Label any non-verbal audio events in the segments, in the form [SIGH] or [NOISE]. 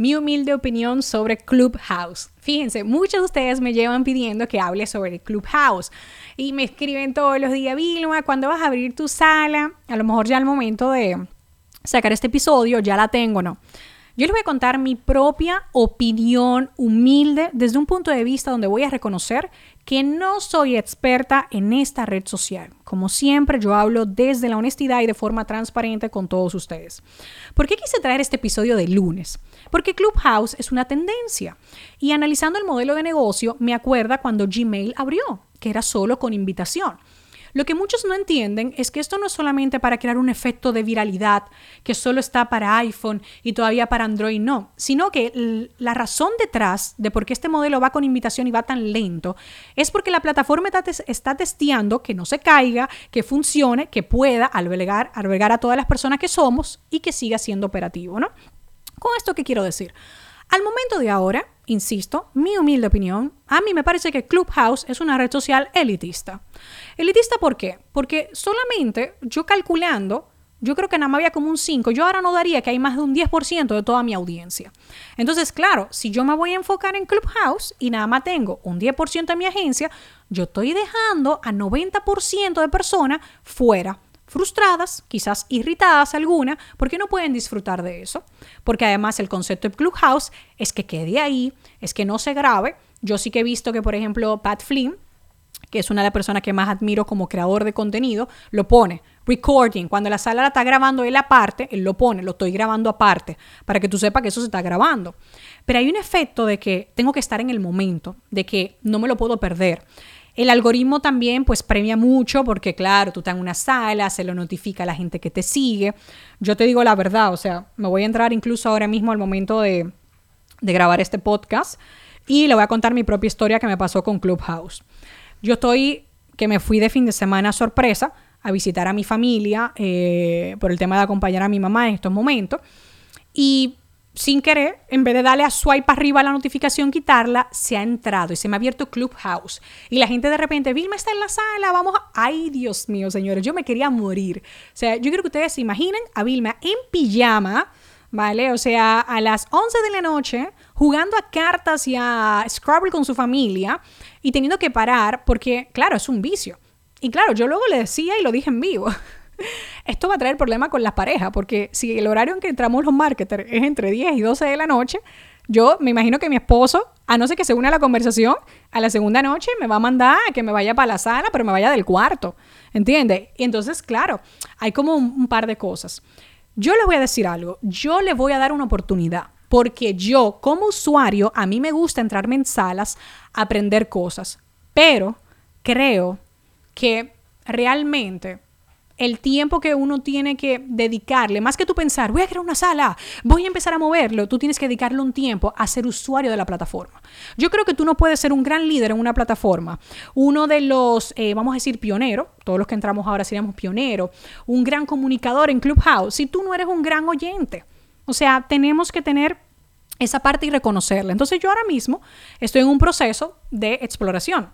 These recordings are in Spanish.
Mi humilde opinión sobre Clubhouse. Fíjense, muchos de ustedes me llevan pidiendo que hable sobre Clubhouse y me escriben todos los días, Vilma, ¿cuándo vas a abrir tu sala? A lo mejor ya al momento de sacar este episodio ya la tengo, ¿no? Yo les voy a contar mi propia opinión humilde desde un punto de vista donde voy a reconocer que no soy experta en esta red social. Como siempre, yo hablo desde la honestidad y de forma transparente con todos ustedes. ¿Por qué quise traer este episodio de lunes? Porque Clubhouse es una tendencia y analizando el modelo de negocio me acuerda cuando Gmail abrió, que era solo con invitación. Lo que muchos no entienden es que esto no es solamente para crear un efecto de viralidad que solo está para iPhone y todavía para Android no, sino que la razón detrás de por qué este modelo va con invitación y va tan lento es porque la plataforma está testeando que no se caiga, que funcione, que pueda albergar, albergar a todas las personas que somos y que siga siendo operativo, ¿no? Con esto, ¿qué quiero decir? Al momento de ahora, insisto, mi humilde opinión, a mí me parece que Clubhouse es una red social elitista. Elitista ¿por qué? Porque solamente yo calculando, yo creo que nada más había como un 5, yo ahora no daría que hay más de un 10% de toda mi audiencia. Entonces, claro, si yo me voy a enfocar en Clubhouse y nada más tengo un 10% de mi agencia, yo estoy dejando a 90% de personas fuera frustradas, quizás irritadas alguna, porque no pueden disfrutar de eso. Porque además el concepto de Clubhouse es que quede ahí, es que no se grabe. Yo sí que he visto que, por ejemplo, Pat Flynn, que es una de las personas que más admiro como creador de contenido, lo pone. Recording, cuando la sala la está grabando él aparte, él lo pone, lo estoy grabando aparte, para que tú sepas que eso se está grabando. Pero hay un efecto de que tengo que estar en el momento, de que no me lo puedo perder. El algoritmo también pues premia mucho porque claro, tú estás en una sala, se lo notifica a la gente que te sigue. Yo te digo la verdad, o sea, me voy a entrar incluso ahora mismo al momento de, grabar este podcast y le voy a contar mi propia historia que me pasó con Clubhouse. Yo estoy, que me fui de fin de semana sorpresa a visitar a mi familia eh, por el tema de acompañar a mi mamá en estos momentos. Y sin querer, en vez de darle a swipe arriba la notificación, quitarla, se ha entrado y se me ha abierto Clubhouse. Y la gente de repente, Vilma está en la sala, vamos. Ay, Dios mío, señores, yo me quería morir. O sea, yo quiero que ustedes se imaginen a Vilma en pijama, ¿vale? O sea, a las 11 de la noche, jugando a cartas y a Scrabble con su familia y teniendo que parar porque, claro, es un vicio. Y claro, yo luego le decía y lo dije en vivo. [LAUGHS] Esto va a traer problemas con las parejas, porque si el horario en que entramos los marketers es entre 10 y 12 de la noche, yo me imagino que mi esposo, a no ser que se una a la conversación, a la segunda noche me va a mandar a que me vaya para la sala, pero me vaya del cuarto. ¿Entiendes? Y entonces, claro, hay como un, un par de cosas. Yo les voy a decir algo, yo les voy a dar una oportunidad, porque yo como usuario, a mí me gusta entrarme en salas, aprender cosas, pero creo que realmente el tiempo que uno tiene que dedicarle, más que tú pensar, voy a crear una sala, voy a empezar a moverlo, tú tienes que dedicarle un tiempo a ser usuario de la plataforma. Yo creo que tú no puedes ser un gran líder en una plataforma, uno de los, eh, vamos a decir, pioneros, todos los que entramos ahora seríamos pioneros, un gran comunicador en Clubhouse, si tú no eres un gran oyente. O sea, tenemos que tener esa parte y reconocerla. Entonces yo ahora mismo estoy en un proceso de exploración.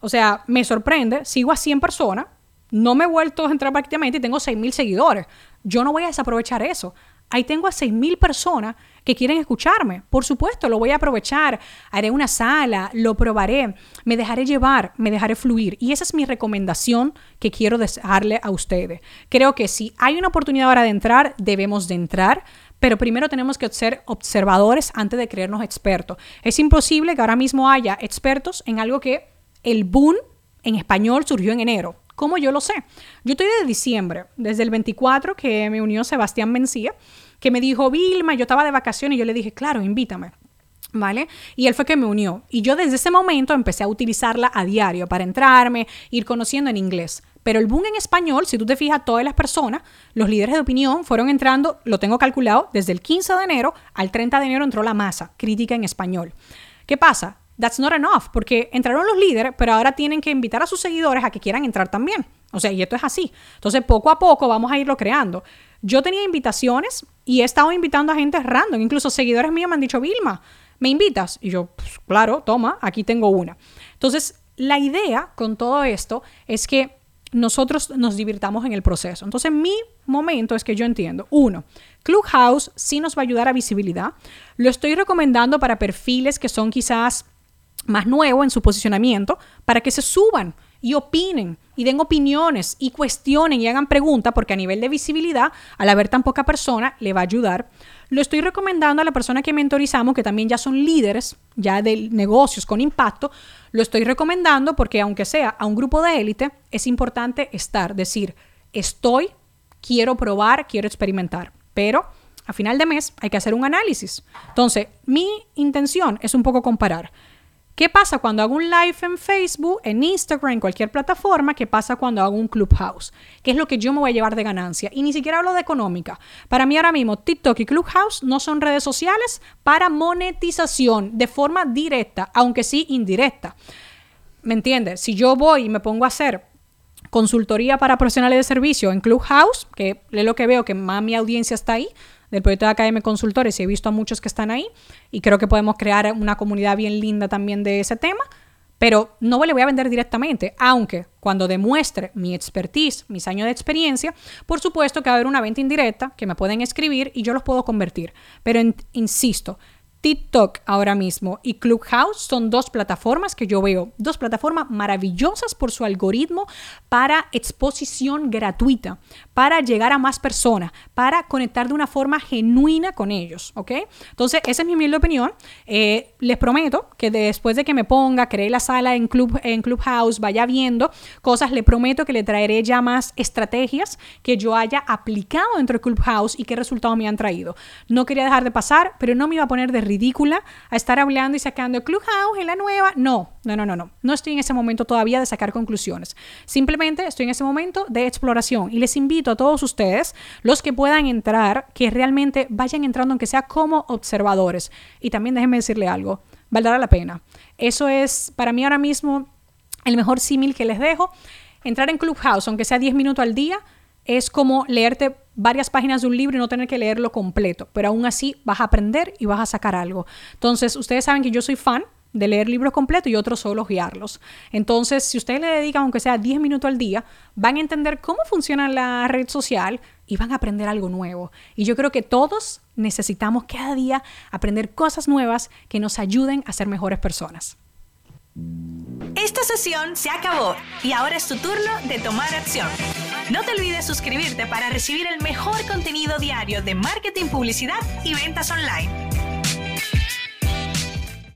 O sea, me sorprende, sigo a 100 personas, no me he vuelto a entrar prácticamente y tengo 6.000 seguidores. Yo no voy a desaprovechar eso. Ahí tengo a 6.000 personas que quieren escucharme. Por supuesto, lo voy a aprovechar. Haré una sala, lo probaré, me dejaré llevar, me dejaré fluir. Y esa es mi recomendación que quiero dejarle a ustedes. Creo que si hay una oportunidad ahora de entrar, debemos de entrar. Pero primero tenemos que ser observadores antes de creernos expertos. Es imposible que ahora mismo haya expertos en algo que el boom en español surgió en enero. ¿Cómo yo lo sé? Yo estoy desde diciembre, desde el 24 que me unió Sebastián Mencía, que me dijo, Vilma, yo estaba de vacaciones y yo le dije, claro, invítame. ¿Vale? Y él fue que me unió. Y yo desde ese momento empecé a utilizarla a diario para entrarme, ir conociendo en inglés. Pero el boom en español, si tú te fijas, todas las personas, los líderes de opinión fueron entrando, lo tengo calculado, desde el 15 de enero al 30 de enero entró la masa crítica en español. ¿Qué pasa? That's not enough, porque entraron los líderes, pero ahora tienen que invitar a sus seguidores a que quieran entrar también. O sea, y esto es así. Entonces, poco a poco vamos a irlo creando. Yo tenía invitaciones y he estado invitando a gente random. Incluso seguidores míos me han dicho, Vilma, ¿me invitas? Y yo, pues, claro, toma, aquí tengo una. Entonces, la idea con todo esto es que nosotros nos divirtamos en el proceso. Entonces, mi momento es que yo entiendo, uno, Clubhouse sí nos va a ayudar a visibilidad. Lo estoy recomendando para perfiles que son quizás más nuevos en su posicionamiento, para que se suban y opinen y den opiniones y cuestionen y hagan preguntas, porque a nivel de visibilidad, al haber tan poca persona, le va a ayudar. Lo estoy recomendando a la persona que mentorizamos, que también ya son líderes, ya de negocios con impacto. Lo estoy recomendando porque aunque sea a un grupo de élite, es importante estar, decir, estoy, quiero probar, quiero experimentar. Pero a final de mes hay que hacer un análisis. Entonces, mi intención es un poco comparar ¿Qué pasa cuando hago un live en Facebook, en Instagram, en cualquier plataforma? ¿Qué pasa cuando hago un Clubhouse? ¿Qué es lo que yo me voy a llevar de ganancia? Y ni siquiera hablo de económica. Para mí ahora mismo TikTok y Clubhouse no son redes sociales para monetización de forma directa, aunque sí indirecta. ¿Me entiendes? Si yo voy y me pongo a hacer consultoría para profesionales de servicio en Clubhouse, que es lo que veo que más mi audiencia está ahí, del proyecto de Academia Consultores y he visto a muchos que están ahí y creo que podemos crear una comunidad bien linda también de ese tema, pero no le voy a vender directamente, aunque cuando demuestre mi expertise, mis años de experiencia, por supuesto que va a haber una venta indirecta que me pueden escribir y yo los puedo convertir. Pero insisto, TikTok ahora mismo y Clubhouse son dos plataformas que yo veo, dos plataformas maravillosas por su algoritmo para exposición gratuita, para llegar a más personas, para conectar de una forma genuina con ellos, ¿ok? Entonces, esa es mi humilde opinión. Eh, les prometo que después de que me ponga, cree la sala en, Club, en Clubhouse, vaya viendo cosas, le prometo que le traeré ya más estrategias que yo haya aplicado dentro de Clubhouse y qué resultados me han traído. No quería dejar de pasar, pero no me iba a poner de ridícula a estar hablando y sacando Clubhouse en la nueva. No, no, no, no, no. No estoy en ese momento todavía de sacar conclusiones. Simplemente estoy en ese momento de exploración y les invito a todos ustedes, los que puedan entrar, que realmente vayan entrando aunque sea como observadores. Y también déjenme decirle algo, valdrá la pena. Eso es para mí ahora mismo el mejor símil que les dejo. Entrar en Clubhouse, aunque sea 10 minutos al día, es como leerte varias páginas de un libro y no tener que leerlo completo, pero aún así vas a aprender y vas a sacar algo. Entonces, ustedes saben que yo soy fan de leer libros completos y otros solo guiarlos. Entonces, si ustedes le dedican aunque sea 10 minutos al día, van a entender cómo funciona la red social y van a aprender algo nuevo. Y yo creo que todos necesitamos cada día aprender cosas nuevas que nos ayuden a ser mejores personas. Esta sesión se acabó y ahora es tu turno de tomar acción. No te olvides suscribirte para recibir el mejor contenido diario de marketing, publicidad y ventas online.